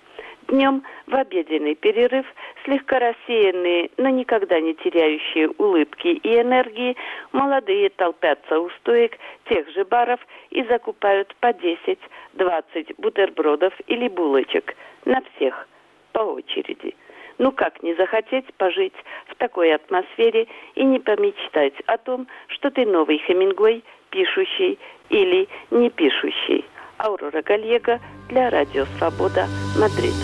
Днем в обеденный перерыв слегка рассеянные, но никогда не теряющие улыбки и энергии, молодые толпятся у стоек тех же баров и закупают по 10-20 бутербродов или булочек на всех по очереди. Ну как не захотеть пожить в такой атмосфере и не помечтать о том, что ты новый Хемингуэй, пишущий или не пишущий. Аурора Гальего для Радио Свобода, Мадрид.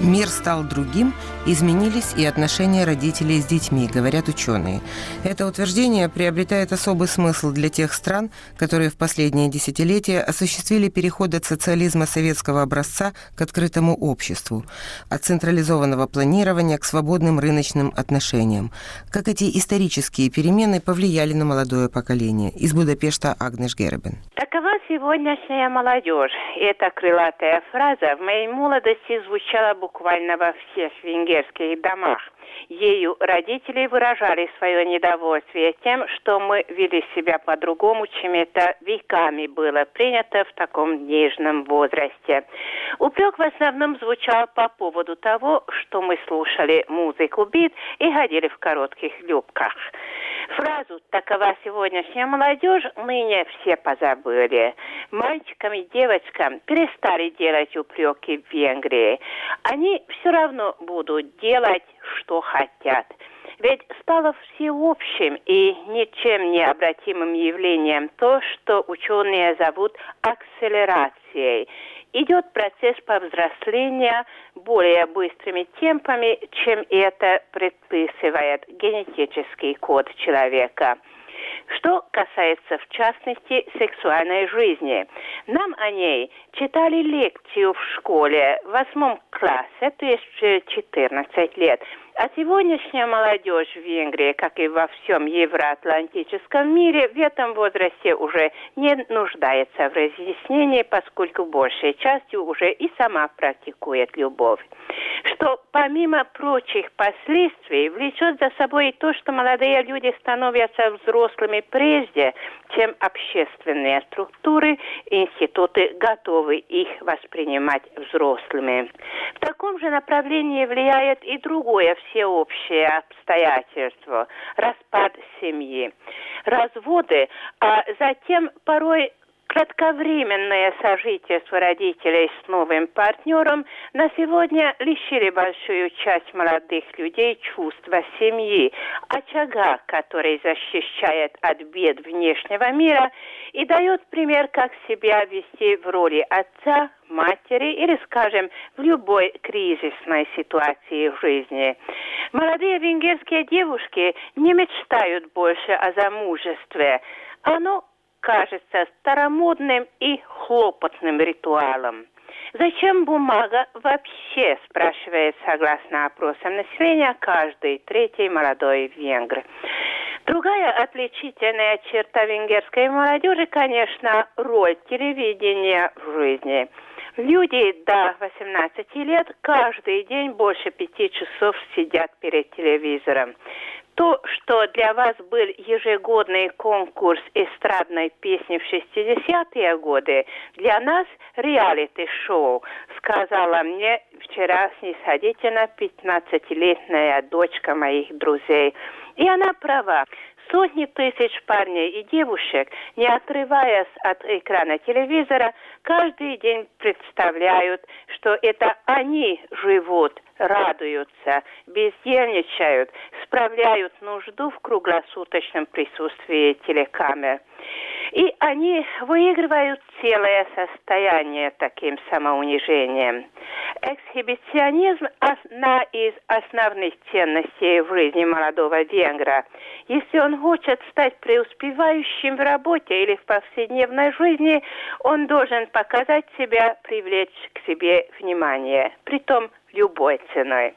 Мир стал другим, изменились и отношения родителей с детьми, говорят ученые. Это утверждение приобретает особый смысл для тех стран, которые в последние десятилетия осуществили переход от социализма советского образца к открытому обществу, от централизованного планирования к свободным рыночным отношениям. Как эти исторические перемены повлияли на молодое поколение? Из Будапешта Агнеш Гербен. Такова сегодняшняя молодежь. Эта крылатая фраза в моей молодости звучала буквально во всех венгерских домах. Ею родители выражали свое недовольствие тем, что мы вели себя по-другому, чем это веками было принято в таком нежном возрасте. Упрек в основном звучал по поводу того, что мы слушали музыку бит и ходили в коротких юбках. Фразу «такова сегодняшняя молодежь» ныне все позабыли. Мальчикам и девочкам перестали делать упреки в Венгрии. Они все равно будут делать, что хотят. Ведь стало всеобщим и ничем не обратимым явлением то, что ученые зовут акселерацией. Идет процесс повзросления более быстрыми темпами, чем это предписывает генетический код человека. Что касается, в частности, сексуальной жизни. Нам о ней читали лекцию в школе в восьмом классе, то есть 14 лет. А сегодняшняя молодежь в Венгрии, как и во всем евроатлантическом мире, в этом возрасте уже не нуждается в разъяснении, поскольку большей частью уже и сама практикует любовь. Что помимо прочих последствий влечет за собой и то, что молодые люди становятся взрослыми прежде, чем общественные структуры и институты готовы их воспринимать взрослыми. В таком же направлении влияет и другое всеобщее обстоятельство – распад семьи. Разводы, а затем порой Кратковременное сожительство родителей с новым партнером на сегодня лишили большую часть молодых людей чувства семьи, очага, который защищает от бед внешнего мира и дает пример, как себя вести в роли отца, матери или, скажем, в любой кризисной ситуации в жизни. Молодые венгерские девушки не мечтают больше о замужестве. Оно кажется старомодным и хлопотным ритуалом. Зачем бумага вообще, спрашивает согласно опросам населения каждый третий молодой венгр. Другая отличительная черта венгерской молодежи, конечно, роль телевидения в жизни. Люди до 18 лет каждый день больше пяти часов сидят перед телевизором. То, что для вас был ежегодный конкурс эстрадной песни в 60-е годы, для нас реалити-шоу, сказала мне вчера снисходительно 15-летняя дочка моих друзей. И она права. Сотни тысяч парней и девушек, не отрываясь от экрана телевизора, каждый день представляют, что это они живут, радуются, бездельничают, справляют нужду в круглосуточном присутствии телекамер. И они выигрывают целое состояние таким самоунижением. Эксхибиционизм – одна из основных ценностей в жизни молодого венгра. Если он хочет стать преуспевающим в работе или в повседневной жизни, он должен показать себя, привлечь к себе внимание, притом любой ценой.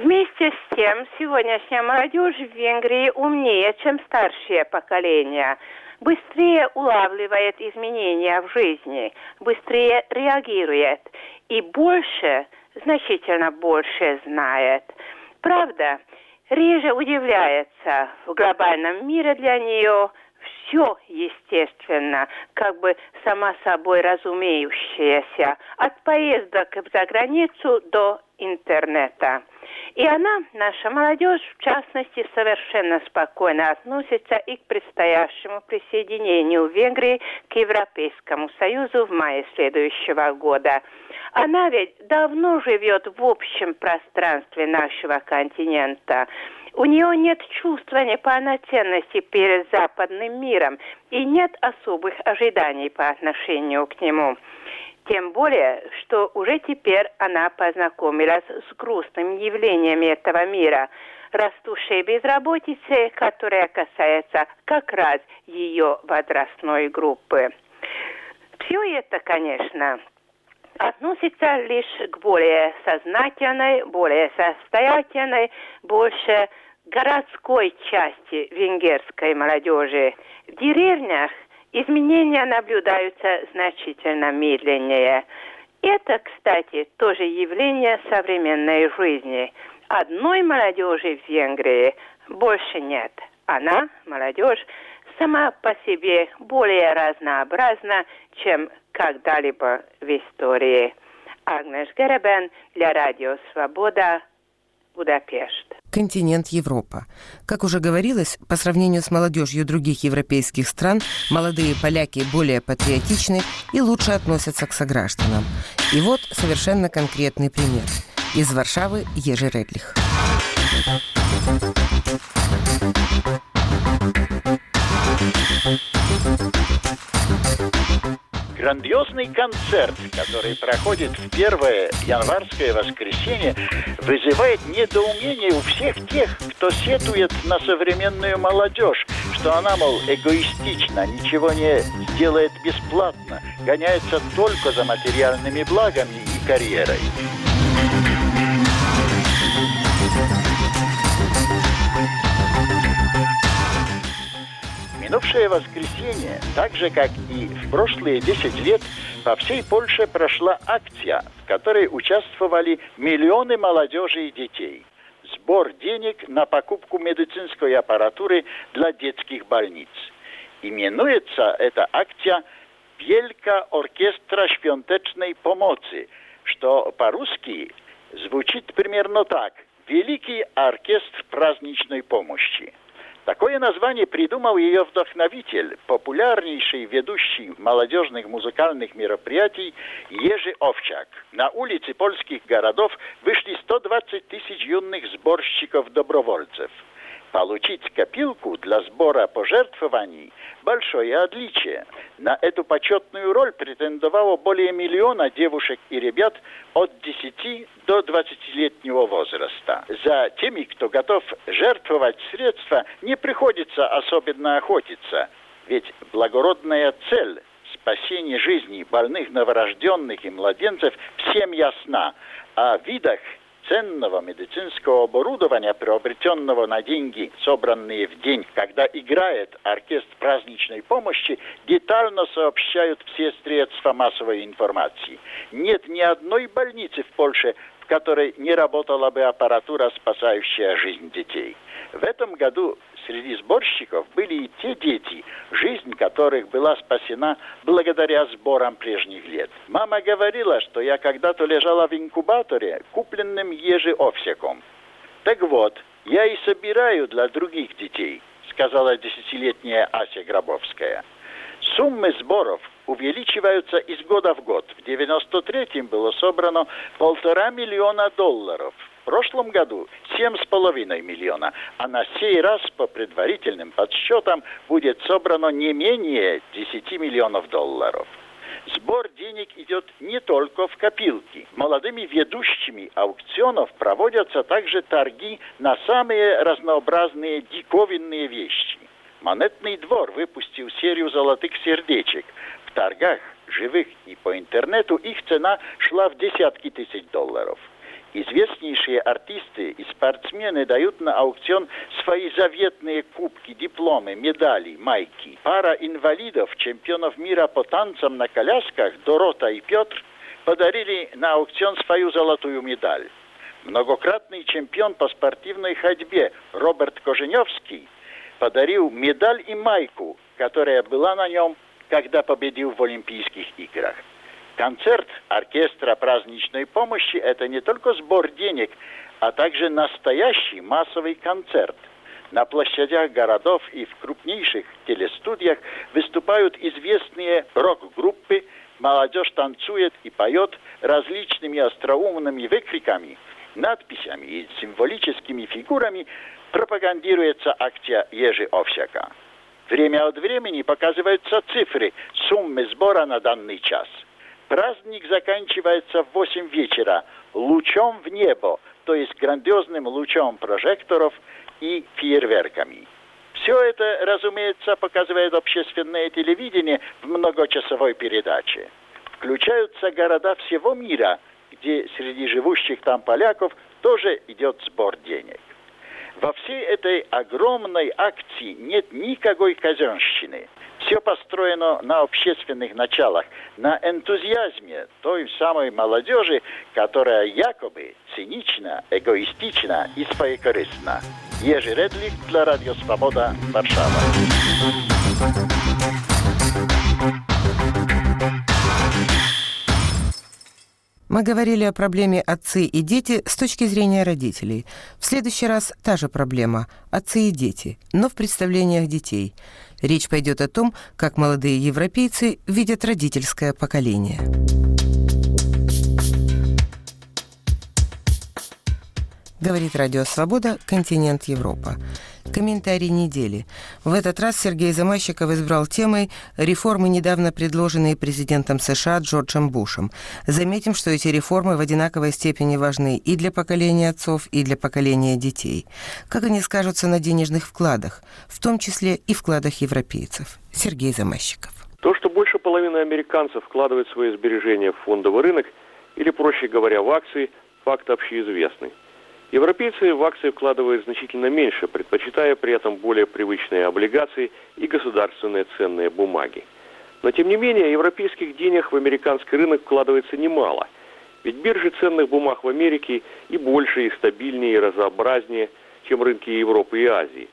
Вместе с тем, сегодняшняя молодежь в Венгрии умнее, чем старшее поколение – быстрее улавливает изменения в жизни, быстрее реагирует и больше, значительно больше знает. Правда, реже удивляется в глобальном мире для нее все естественно, как бы сама собой разумеющееся, от поездок за границу до интернета. И она, наша молодежь, в частности, совершенно спокойно относится и к предстоящему присоединению Венгрии к Европейскому Союзу в мае следующего года. Она ведь давно живет в общем пространстве нашего континента. У нее нет чувства неполноценности перед западным миром и нет особых ожиданий по отношению к нему. Тем более, что уже теперь она познакомилась с грустными явлениями этого мира, растущей безработицы, которая касается как раз ее возрастной группы. Все это, конечно, относится лишь к более сознательной, более состоятельной, больше городской части венгерской молодежи. В деревнях изменения наблюдаются значительно медленнее. Это, кстати, тоже явление современной жизни. Одной молодежи в Венгрии больше нет. Она, молодежь, сама по себе более разнообразна, чем когда-либо в истории. Агнеш Геребен для Радио Свобода, Будапешт. Континент Европа. Как уже говорилось, по сравнению с молодежью других европейских стран, молодые поляки более патриотичны и лучше относятся к согражданам. И вот совершенно конкретный пример. Из Варшавы Ежи Редлих. Грандиозный концерт, который проходит в первое январское воскресенье, вызывает недоумение у всех тех, кто сетует на современную молодежь, что она, мол, эгоистична, ничего не сделает бесплатно, гоняется только за материальными благами и карьерой. Минувшее воскресенье, так же как и в прошлые 10 лет, по всей Польше прошла акция, в которой участвовали миллионы молодежи и детей. Сбор денег на покупку медицинской аппаратуры для детских больниц. Именуется эта акция «Wielka Orkiestra Świątecznej Pomocy», что по-русски звучит примерно так – Великий оркестр праздничной помощи. Такое название придумал ее вдохновитель, популярнейший ведущий молодежных музыкальных мероприятий Ежи Овчак. На улицы польских городов вышли 120 тысяч юных сборщиков-добровольцев – получить копилку для сбора пожертвований – большое отличие. На эту почетную роль претендовало более миллиона девушек и ребят от 10 до 20-летнего возраста. За теми, кто готов жертвовать средства, не приходится особенно охотиться, ведь благородная цель спасение жизни больных новорожденных и младенцев всем ясна. О видах ценного медицинского оборудования, приобретенного на деньги, собранные в день, когда играет оркестр праздничной помощи, детально сообщают все средства массовой информации. Нет ни одной больницы в Польше, в которой не работала бы аппаратура, спасающая жизнь детей. В этом году среди сборщиков были и те дети, жизнь которых была спасена благодаря сборам прежних лет. Мама говорила, что я когда-то лежала в инкубаторе, купленным ежеовсеком. Так вот, я и собираю для других детей, сказала десятилетняя Ася Гробовская. Суммы сборов увеличиваются из года в год. В 93-м было собрано полтора миллиона долларов – прошлом году 7,5 миллиона, а на сей раз по предварительным подсчетам будет собрано не менее 10 миллионов долларов. Сбор денег идет не только в копилки. Молодыми ведущими аукционов проводятся также торги на самые разнообразные диковинные вещи. Монетный двор выпустил серию золотых сердечек. В торгах, живых и по интернету, их цена шла в десятки тысяч долларов – Известнейшие артисты и спортсмены дают на аукцион свои заветные кубки, дипломы, медали, майки. Пара инвалидов, чемпионов мира по танцам на колясках, Дорота и Петр, подарили на аукцион свою золотую медаль. Многократный чемпион по спортивной ходьбе Роберт Коженевский подарил медаль и майку, которая была на нем, когда победил в Олимпийских играх. Концерт оркестра праздничной помощи – это не только сбор денег, а также настоящий массовый концерт. На площадях городов и в крупнейших телестудиях выступают известные рок-группы, молодежь танцует и поет различными остроумными выкриками, надписями и символическими фигурами пропагандируется акция Ежи Овсяка. Время от времени показываются цифры, суммы сбора на данный час – Праздник заканчивается в 8 вечера лучом в небо, то есть грандиозным лучом прожекторов и фейерверками. Все это, разумеется, показывает общественное телевидение в многочасовой передаче. Включаются города всего мира, где среди живущих там поляков тоже идет сбор денег. Во всей этой огромной акции нет никакой казенщины. Все построено на общественных началах, на энтузиазме той самой молодежи, которая якобы цинична, эгоистична и своекорыстна. Ежи Редлих для Радио Свобода, Варшава. Мы говорили о проблеме отцы и дети с точки зрения родителей. В следующий раз та же проблема – отцы и дети, но в представлениях детей. Речь пойдет о том, как молодые европейцы видят родительское поколение. Говорит Радио Свобода, континент Европа. Комментарий недели. В этот раз Сергей Замащиков избрал темой реформы, недавно предложенные президентом США Джорджем Бушем. Заметим, что эти реформы в одинаковой степени важны и для поколения отцов, и для поколения детей. Как они скажутся на денежных вкладах, в том числе и вкладах европейцев. Сергей Замащиков. То, что больше половины американцев вкладывают свои сбережения в фондовый рынок, или, проще говоря, в акции, факт общеизвестный. Европейцы в акции вкладывают значительно меньше, предпочитая при этом более привычные облигации и государственные ценные бумаги. Но тем не менее, европейских денег в американский рынок вкладывается немало. Ведь биржи ценных бумаг в Америке и больше, и стабильнее, и разнообразнее, чем рынки Европы и Азии.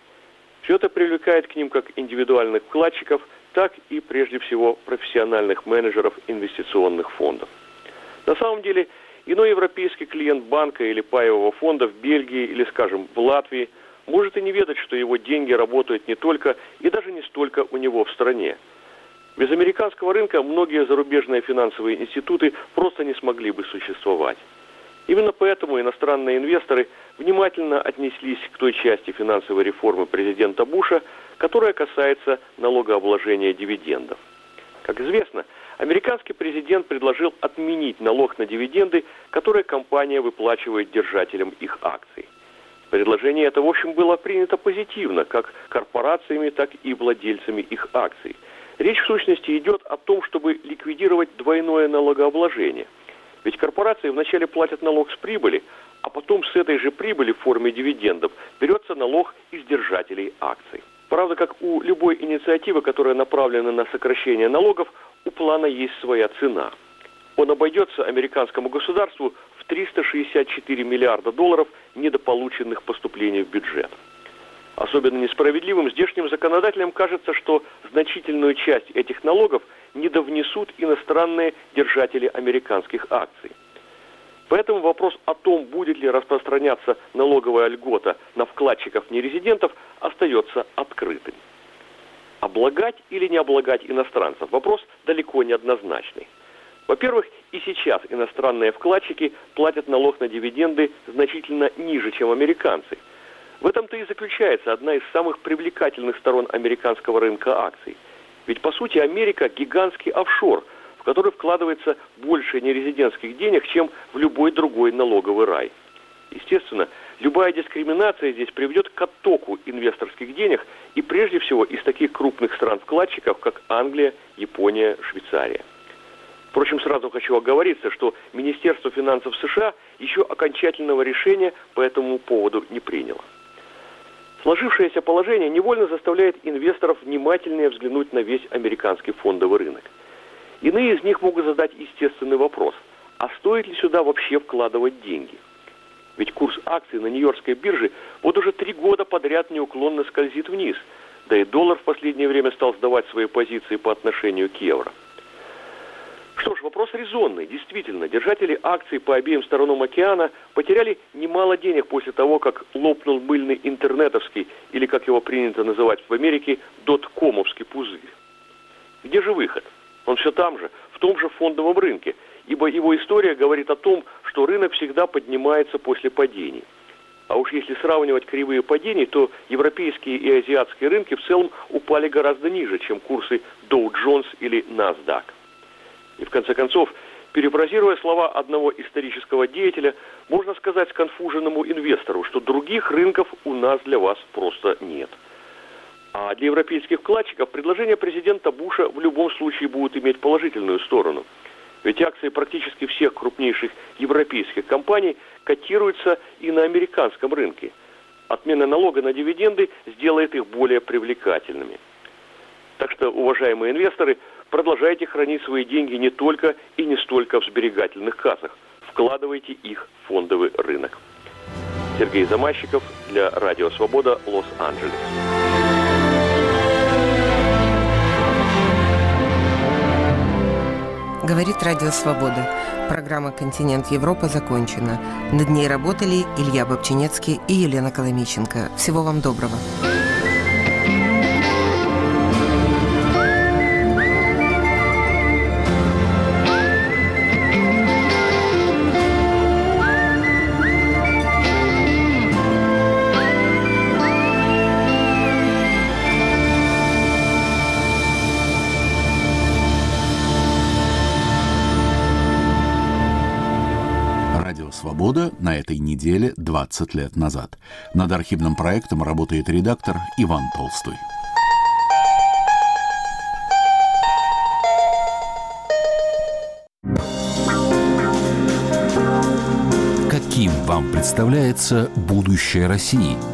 Все это привлекает к ним как индивидуальных вкладчиков, так и прежде всего профессиональных менеджеров инвестиционных фондов. На самом деле, иной европейский клиент банка или паевого фонда в Бельгии или, скажем, в Латвии может и не ведать, что его деньги работают не только и даже не столько у него в стране. Без американского рынка многие зарубежные финансовые институты просто не смогли бы существовать. Именно поэтому иностранные инвесторы внимательно отнеслись к той части финансовой реформы президента Буша, которая касается налогообложения дивидендов. Как известно, американский президент предложил отменить налог на дивиденды, который компания выплачивает держателям их акций. Предложение это, в общем, было принято позитивно, как корпорациями, так и владельцами их акций. Речь, в сущности, идет о том, чтобы ликвидировать двойное налогообложение. Ведь корпорации вначале платят налог с прибыли, а потом с этой же прибыли в форме дивидендов берется налог из держателей акций. Правда, как у любой инициативы, которая направлена на сокращение налогов, у плана есть своя цена. Он обойдется американскому государству в 364 миллиарда долларов недополученных поступлений в бюджет. Особенно несправедливым здешним законодателям кажется, что значительную часть этих налогов недовнесут иностранные держатели американских акций. Поэтому вопрос о том, будет ли распространяться налоговая льгота на вкладчиков-нерезидентов, остается открытым. Облагать или не облагать иностранцев – вопрос далеко не однозначный. Во-первых, и сейчас иностранные вкладчики платят налог на дивиденды значительно ниже, чем американцы. В этом-то и заключается одна из самых привлекательных сторон американского рынка акций. Ведь, по сути, Америка – гигантский офшор, в который вкладывается больше нерезидентских денег, чем в любой другой налоговый рай. Естественно, любая дискриминация здесь приведет к оттоку инвесторских денег и прежде всего из таких крупных стран-вкладчиков, как Англия, Япония, Швейцария. Впрочем, сразу хочу оговориться, что Министерство финансов США еще окончательного решения по этому поводу не приняло. Сложившееся положение невольно заставляет инвесторов внимательнее взглянуть на весь американский фондовый рынок. Иные из них могут задать естественный вопрос, а стоит ли сюда вообще вкладывать деньги? Ведь курс акций на Нью-Йоркской бирже вот уже три года подряд неуклонно скользит вниз, да и доллар в последнее время стал сдавать свои позиции по отношению к евро. Что ж, вопрос резонный. Действительно, держатели акций по обеим сторонам океана потеряли немало денег после того, как лопнул мыльный интернетовский, или как его принято называть в Америке, доткомовский пузырь. Где же выход? Он все там же, в том же фондовом рынке, ибо его история говорит о том, что рынок всегда поднимается после падений. А уж если сравнивать кривые падений, то европейские и азиатские рынки в целом упали гораздо ниже, чем курсы Dow Jones или NASDAQ. И в конце концов, перефразируя слова одного исторического деятеля, можно сказать сконфуженному инвестору, что других рынков у нас для вас просто нет. А для европейских вкладчиков предложения президента Буша в любом случае будут иметь положительную сторону. Ведь акции практически всех крупнейших европейских компаний котируются и на американском рынке. Отмена налога на дивиденды сделает их более привлекательными. Так что, уважаемые инвесторы, продолжайте хранить свои деньги не только и не столько в сберегательных кассах. Вкладывайте их в фондовый рынок. Сергей Замащиков для Радио Свобода, Лос-Анджелес. Говорит Радио Свобода. Программа «Континент Европа» закончена. Над ней работали Илья Бобчинецкий и Елена Коломиченко. Всего вам доброго. «Свобода» неделе 20 лет назад. Над архивным проектом работает редактор Иван Толстой. Каким вам представляется будущее России?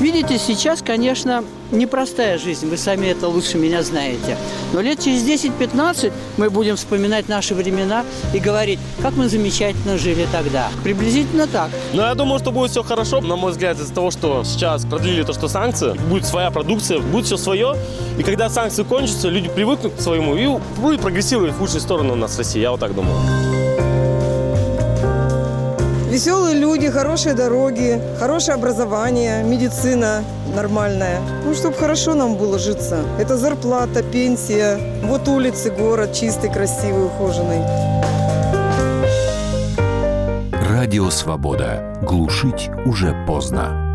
Видите, сейчас, конечно, непростая жизнь, вы сами это лучше меня знаете. Но лет через 10-15 мы будем вспоминать наши времена и говорить, как мы замечательно жили тогда. Приблизительно так. Но я думаю, что будет все хорошо. На мой взгляд, из-за того, что сейчас продлили то, что санкции, будет своя продукция, будет все свое. И когда санкции кончатся, люди привыкнут к своему и будет прогрессировать в лучшую сторону у нас в России. Я вот так думаю. Веселые люди, хорошие дороги, хорошее образование, медицина нормальная. Ну, чтобы хорошо нам было житься. Это зарплата, пенсия. Вот улицы, город чистый, красивый, ухоженный. Радио «Свобода». Глушить уже поздно.